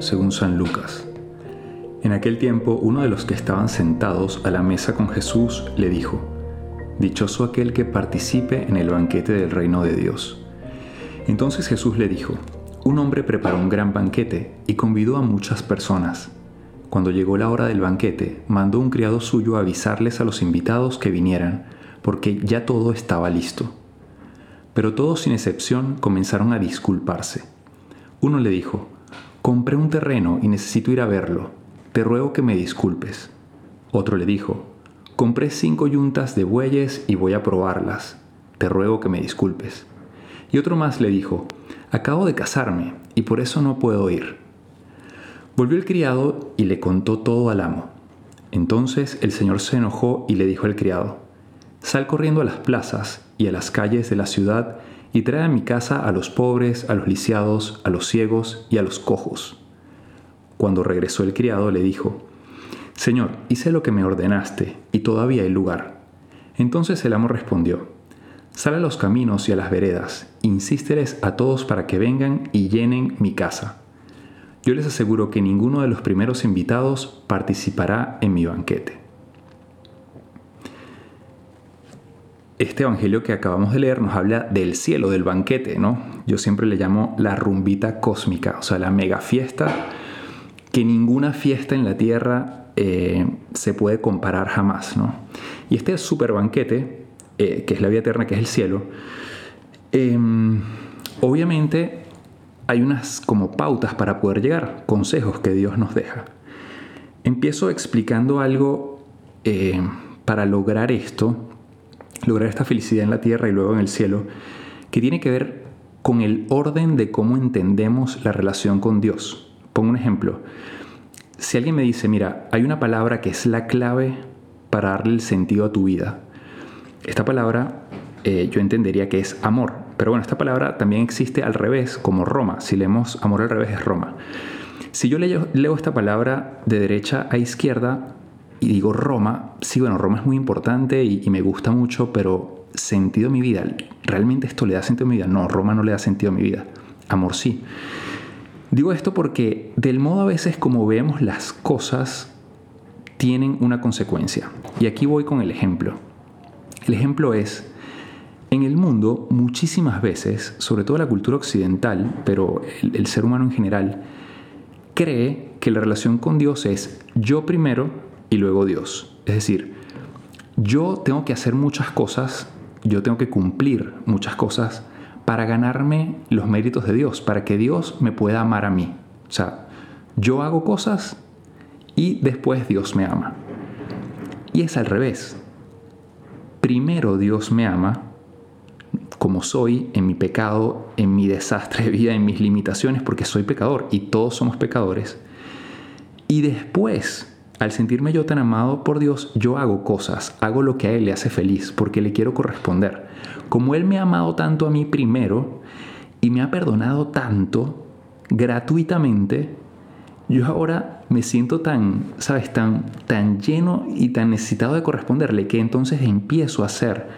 Según San Lucas. En aquel tiempo uno de los que estaban sentados a la mesa con Jesús le dijo, Dichoso aquel que participe en el banquete del reino de Dios. Entonces Jesús le dijo, Un hombre preparó un gran banquete y convidó a muchas personas. Cuando llegó la hora del banquete, mandó un criado suyo avisarles a los invitados que vinieran, porque ya todo estaba listo. Pero todos sin excepción comenzaron a disculparse. Uno le dijo, compré un terreno y necesito ir a verlo. Te ruego que me disculpes. Otro le dijo, compré cinco yuntas de bueyes y voy a probarlas. Te ruego que me disculpes. Y otro más le dijo, acabo de casarme y por eso no puedo ir. Volvió el criado y le contó todo al amo. Entonces el señor se enojó y le dijo al criado, sal corriendo a las plazas y a las calles de la ciudad y trae a mi casa a los pobres, a los lisiados, a los ciegos y a los cojos. Cuando regresó el criado le dijo, Señor, hice lo que me ordenaste, y todavía hay lugar. Entonces el amo respondió, Sal a los caminos y a las veredas, insísteles a todos para que vengan y llenen mi casa. Yo les aseguro que ninguno de los primeros invitados participará en mi banquete. Este evangelio que acabamos de leer nos habla del cielo, del banquete, ¿no? Yo siempre le llamo la rumbita cósmica, o sea, la mega fiesta que ninguna fiesta en la tierra eh, se puede comparar jamás, ¿no? Y este super banquete, eh, que es la vida eterna, que es el cielo, em, obviamente hay unas como pautas para poder llegar, consejos que Dios nos deja. Empiezo explicando algo eh, para lograr esto lograr esta felicidad en la tierra y luego en el cielo, que tiene que ver con el orden de cómo entendemos la relación con Dios. Pongo un ejemplo. Si alguien me dice, mira, hay una palabra que es la clave para darle el sentido a tu vida, esta palabra eh, yo entendería que es amor. Pero bueno, esta palabra también existe al revés, como Roma. Si leemos amor al revés es Roma. Si yo leo, leo esta palabra de derecha a izquierda, y digo Roma, sí, bueno, Roma es muy importante y, me gusta mucho, pero sentido mi vida, ¿realmente esto le da sentido a mi vida? No, Roma no le da sentido a mi vida. Amor sí. Digo esto porque del modo a veces como vemos las cosas tienen una consecuencia. Y aquí voy con el ejemplo. El ejemplo es, en el mundo muchísimas veces, sobre todo la cultura occidental, pero el ser humano en general, cree que la relación con Dios es yo primero y luego Dios. Es decir, yo tengo que hacer muchas cosas, yo tengo que cumplir muchas cosas para ganarme los méritos de Dios, para que Dios me pueda amar a mí. O sea, yo hago cosas y después Dios me ama. Y es al revés. Primero Dios me ama como soy, en mi pecado, en mi desastre de vida, en mis limitaciones, porque soy pecador y todos somos pecadores. Y después al sentirme yo tan amado por Dios, yo hago cosas, hago lo que a Él le hace feliz, porque le quiero corresponder. Como Él me ha amado tanto a mí primero y me ha perdonado tanto gratuitamente, yo ahora me siento tan, sabes, tan, tan lleno y tan necesitado de corresponderle que entonces empiezo a hacer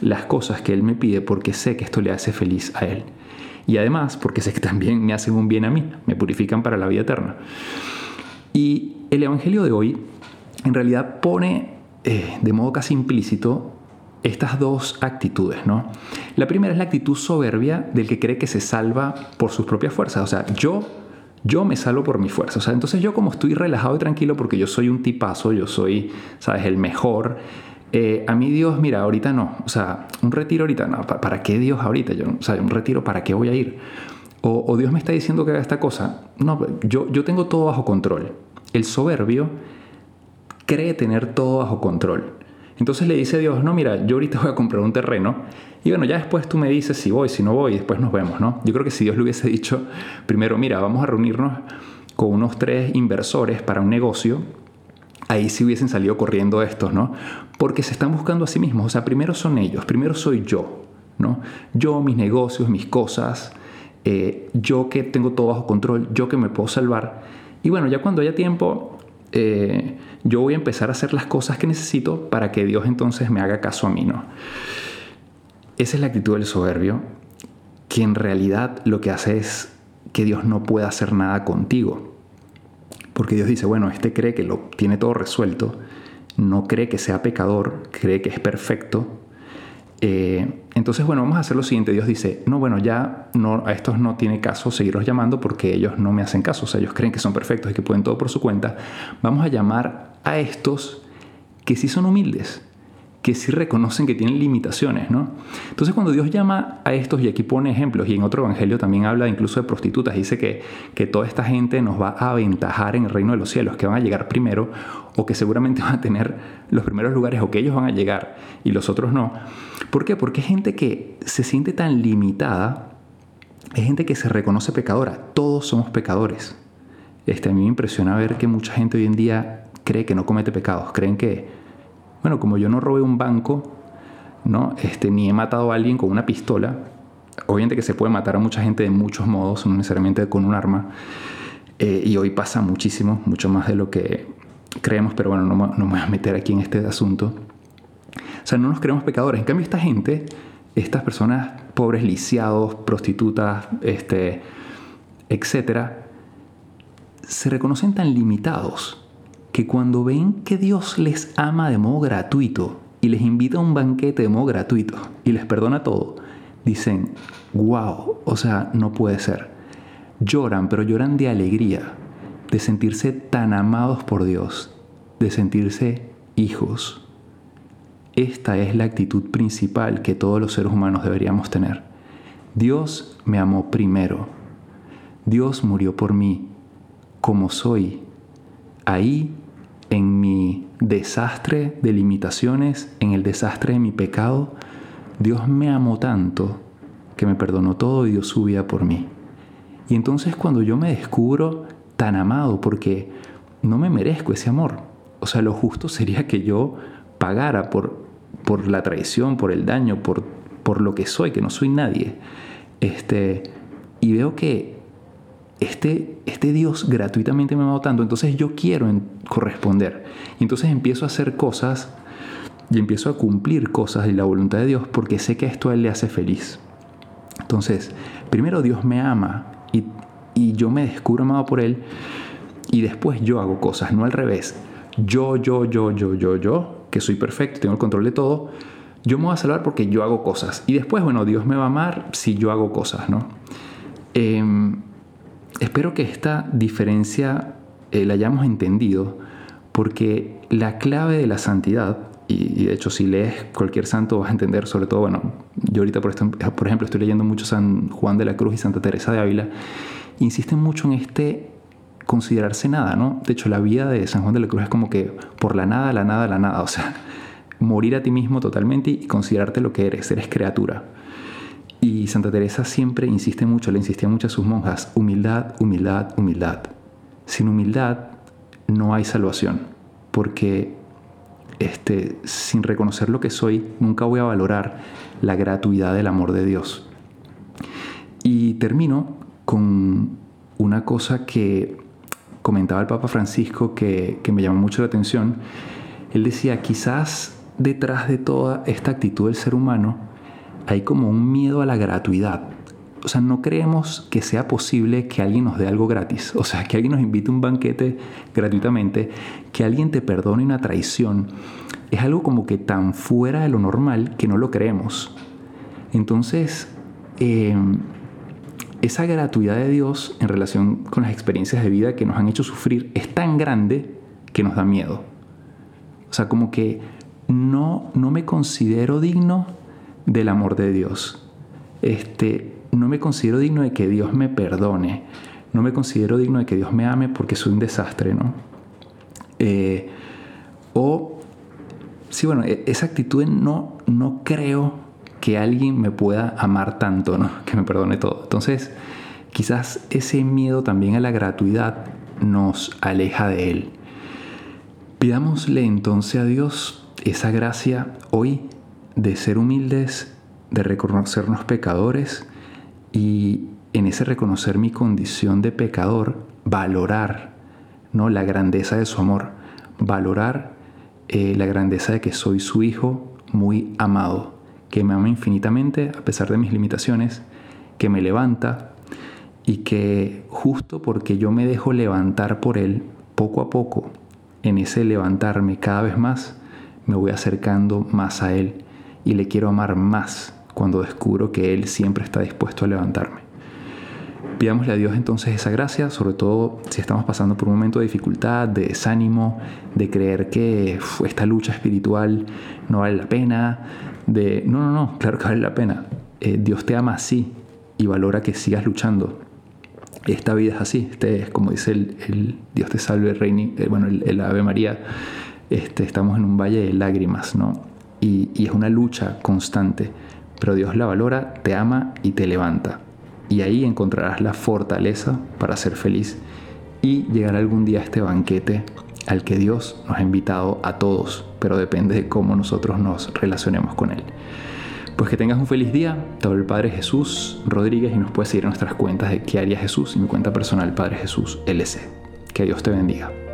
las cosas que Él me pide porque sé que esto le hace feliz a Él. Y además porque sé que también me hacen un bien a mí, me purifican para la vida eterna. Y el Evangelio de hoy en realidad pone eh, de modo casi implícito estas dos actitudes, ¿no? La primera es la actitud soberbia del que cree que se salva por sus propias fuerzas, o sea, yo yo me salvo por mi fuerza, o sea, entonces yo como estoy relajado y tranquilo porque yo soy un tipazo, yo soy, sabes, el mejor, eh, a mí Dios, mira, ahorita no, o sea, un retiro ahorita, no, ¿para qué Dios ahorita? Yo, o sea, un retiro, ¿para qué voy a ir? O, Dios me está diciendo que haga esta cosa. No, yo, yo tengo todo bajo control. El soberbio cree tener todo bajo control. Entonces le dice a Dios, no, mira, yo ahorita voy a comprar un terreno y bueno, ya después tú me dices si voy, si no voy, después nos vemos, ¿no? Yo creo que si Dios le hubiese dicho, primero, mira, vamos a reunirnos con unos tres inversores para un negocio, ahí sí hubiesen salido corriendo estos, ¿no? Porque se están buscando a sí mismos, o sea, primero son ellos, primero soy yo, ¿no? Yo, mis negocios, mis cosas, eh, yo que tengo todo bajo control, yo que me puedo salvar. Y bueno, ya cuando haya tiempo, eh, yo voy a empezar a hacer las cosas que necesito para que Dios entonces me haga caso a mí, ¿no? Esa es la actitud del soberbio, que en realidad lo que hace es que Dios no pueda hacer nada contigo. Porque Dios dice, bueno, este cree que lo tiene todo resuelto, no cree que sea pecador, cree que es perfecto, eh, entonces, bueno, vamos a hacer lo siguiente. Dios dice, no, bueno, ya no, a estos no tiene caso seguirlos llamando porque ellos no me hacen caso. O sea, ellos creen que son perfectos y que pueden todo por su cuenta. Vamos a llamar a estos que sí son humildes, que sí reconocen que tienen limitaciones, ¿no? Entonces cuando Dios llama a estos, y aquí pone ejemplos, y en otro evangelio también habla incluso de prostitutas, dice que, que toda esta gente nos va a aventajar en el reino de los cielos, que van a llegar primero, o que seguramente van a tener los primeros lugares, o que ellos van a llegar y los otros no. ¿Por qué? Porque es gente que se siente tan limitada, es gente que se reconoce pecadora, todos somos pecadores. Este, a mí me impresiona ver que mucha gente hoy en día cree que no comete pecados, creen que bueno, como yo no robé un banco, ¿no? Este, ni he matado a alguien con una pistola, obviamente que se puede matar a mucha gente de muchos modos, no necesariamente con un arma, eh, y hoy pasa muchísimo, mucho más de lo que creemos, pero bueno, no, no me voy a meter aquí en este asunto. O sea, no nos creemos pecadores. En cambio, esta gente, estas personas pobres, lisiados, prostitutas, este, etcétera, se reconocen tan limitados que cuando ven que Dios les ama de modo gratuito y les invita a un banquete de modo gratuito y les perdona todo, dicen, wow, o sea, no puede ser. Lloran, pero lloran de alegría, de sentirse tan amados por Dios, de sentirse hijos. Esta es la actitud principal que todos los seres humanos deberíamos tener. Dios me amó primero. Dios murió por mí, como soy. Ahí en mi desastre de limitaciones, en el desastre de mi pecado, Dios me amó tanto que me perdonó todo y dio su vida por mí. Y entonces cuando yo me descubro tan amado, porque no me merezco ese amor, o sea, lo justo sería que yo pagara por, por la traición, por el daño, por, por lo que soy, que no soy nadie. Este, y veo que este, este Dios gratuitamente me ha amado tanto, entonces yo quiero corresponder. Y entonces empiezo a hacer cosas y empiezo a cumplir cosas de la voluntad de Dios porque sé que esto a Él le hace feliz. Entonces, primero Dios me ama y, y yo me descubro amado por Él y después yo hago cosas, no al revés. Yo, yo, yo, yo, yo, yo, que soy perfecto, tengo el control de todo, yo me voy a salvar porque yo hago cosas. Y después, bueno, Dios me va a amar si yo hago cosas, ¿no? Eh, Espero que esta diferencia eh, la hayamos entendido porque la clave de la santidad, y, de hecho si lees cualquier santo vas a entender, sobre todo, bueno, yo ahorita por, por ejemplo estoy leyendo mucho San Juan de la Cruz y Santa Teresa de Ávila, insisten mucho en este considerarse nada, ¿no? De hecho la vida de San Juan de la Cruz es como que por la nada, la nada, la nada, o sea, morir a ti mismo totalmente y considerarte lo que eres, eres criatura. Y Santa Teresa siempre insiste mucho, le insistía mucho a sus monjas, humildad, humildad, humildad. Sin humildad no hay salvación, porque este, sin reconocer lo que soy, nunca voy a valorar la gratuidad del amor de Dios. Y termino con una cosa que comentaba el Papa Francisco que, que me llamó mucho la atención. Él decía, quizás detrás de toda esta actitud del ser humano hay como un miedo a la gratuidad. O sea, no creemos que sea posible que alguien nos dé algo gratis. O sea, que alguien nos invite a un banquete gratuitamente, que alguien te perdone una traición. Es algo como que tan fuera de lo normal que no lo creemos. Entonces, em, esa gratuidad de Dios en relación con las experiencias de vida que nos han hecho sufrir es tan grande que nos da miedo. O sea, como que no, no me considero digno del amor de Dios. Este, no me considero digno de que Dios me perdone. No me considero digno de que Dios me ame porque soy un desastre, ¿no? Eh, o, sí, bueno, e, esa actitud no, no creo que alguien me pueda amar tanto, ¿no? Que me perdone todo. Entonces, quizás ese miedo también a la gratuidad nos aleja de Él. Pidámosle entonces a Dios esa gracia hoy de ser humildes, de reconocernos pecadores y en ese reconocer mi condición de pecador, valorar ¿no? la grandeza de su amor, valorar eh, la grandeza de que soy su hijo muy amado, que me ama infinitamente a pesar de mis limitaciones, que me levanta y que justo porque yo me dejo levantar por Él, poco a poco, en ese levantarme cada vez más, me voy acercando más a Él y le quiero amar más cuando descubro que Él siempre está dispuesto a levantarme. Pidámosle a Dios entonces esa gracia, sobre todo si estamos pasando por un momento de dificultad, de desánimo, de creer que esta lucha espiritual no vale la pena, de no, no, no, claro que vale la pena. Eh, Dios te ama así y valora que sigas luchando. Esta vida es así, este es como dice el, Dios te salve, Reini, eh, bueno, el, Ave María, este, estamos en un valle de lágrimas, ¿no? Y, es una lucha constante, pero Dios la valora, te ama y te levanta y ahí encontrarás la fortaleza para ser feliz y llegar algún día a este banquete al que Dios nos ha invitado a todos, pero depende de cómo nosotros nos relacionemos con Él. Pues que tengas un feliz día. Te el Padre Jesús Rodríguez y nos puedes seguir en nuestras cuentas de qué haría Jesús y mi cuenta personal Padre Jesús LC. Que Dios te bendiga.